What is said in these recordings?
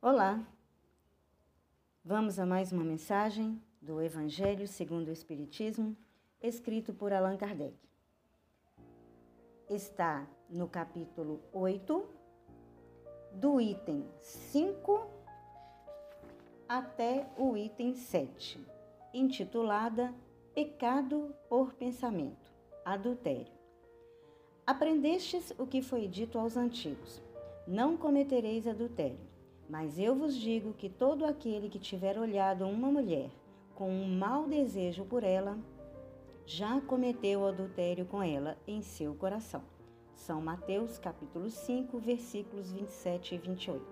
Olá! Vamos a mais uma mensagem do Evangelho segundo o Espiritismo, escrito por Allan Kardec. Está no capítulo 8, do item 5 até o item 7, intitulada Pecado por Pensamento, Adultério. Aprendestes o que foi dito aos antigos: Não cometereis adultério. Mas eu vos digo que todo aquele que tiver olhado uma mulher com um mau desejo por ela, já cometeu adultério com ela em seu coração. São Mateus capítulo 5, versículos 27 e 28.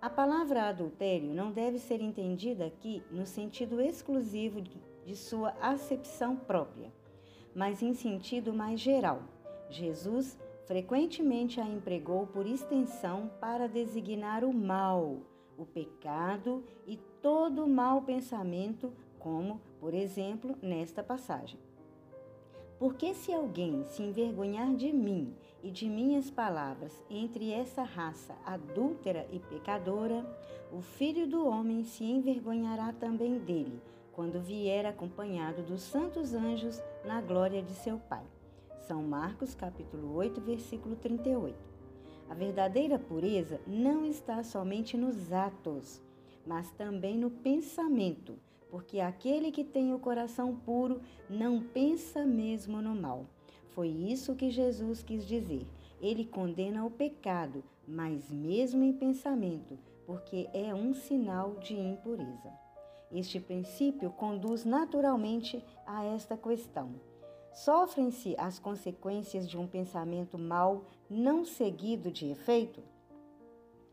A palavra adultério não deve ser entendida aqui no sentido exclusivo de sua acepção própria, mas em sentido mais geral. Jesus frequentemente a empregou por extensão para designar o mal, o pecado e todo mau pensamento, como, por exemplo, nesta passagem. Porque se alguém se envergonhar de mim e de minhas palavras entre essa raça adúltera e pecadora, o filho do homem se envergonhará também dele, quando vier acompanhado dos santos anjos na glória de seu Pai. São Marcos, capítulo 8, versículo 38. A verdadeira pureza não está somente nos atos, mas também no pensamento, porque aquele que tem o coração puro não pensa mesmo no mal. Foi isso que Jesus quis dizer. Ele condena o pecado, mas mesmo em pensamento, porque é um sinal de impureza. Este princípio conduz naturalmente a esta questão. Sofrem-se as consequências de um pensamento mau não seguido de efeito?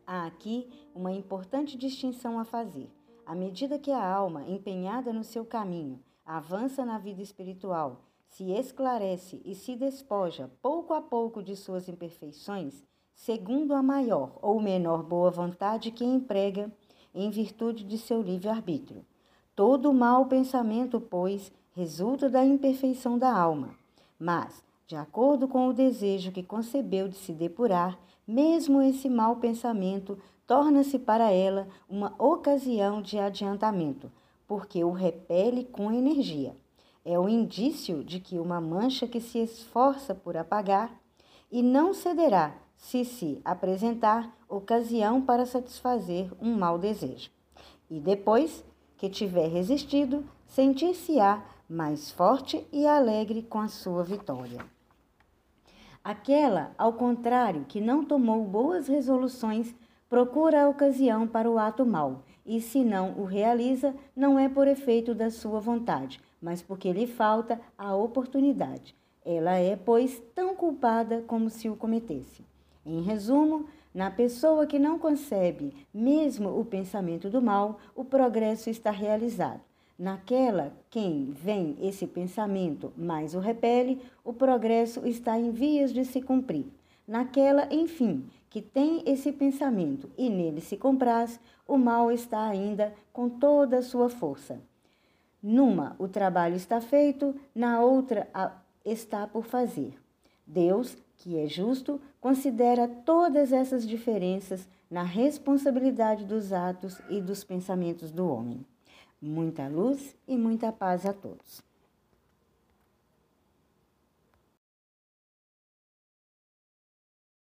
Há aqui uma importante distinção a fazer. À medida que a alma, empenhada no seu caminho, avança na vida espiritual, se esclarece e se despoja pouco a pouco de suas imperfeições, segundo a maior ou menor boa vontade que emprega em virtude de seu livre-arbítrio. Todo mau pensamento, pois, resulta da imperfeição da alma, mas, de acordo com o desejo que concebeu de se depurar, mesmo esse mau pensamento torna-se para ela uma ocasião de adiantamento, porque o repele com energia. É o indício de que uma mancha que se esforça por apagar e não cederá se se apresentar ocasião para satisfazer um mau desejo. E depois que tiver resistido, sentir-se-á mais forte e alegre com a sua vitória. Aquela, ao contrário, que não tomou boas resoluções, procura a ocasião para o ato mau, e se não o realiza, não é por efeito da sua vontade, mas porque lhe falta a oportunidade. Ela é, pois, tão culpada como se o cometesse. Em resumo, na pessoa que não concebe mesmo o pensamento do mal, o progresso está realizado. Naquela quem vem esse pensamento, mas o repele, o progresso está em vias de se cumprir. Naquela, enfim, que tem esse pensamento e nele se compraz, o mal está ainda com toda a sua força. Numa, o trabalho está feito, na outra, está por fazer. Deus, que é justo, considera todas essas diferenças na responsabilidade dos atos e dos pensamentos do homem. Muita luz e muita paz a todos.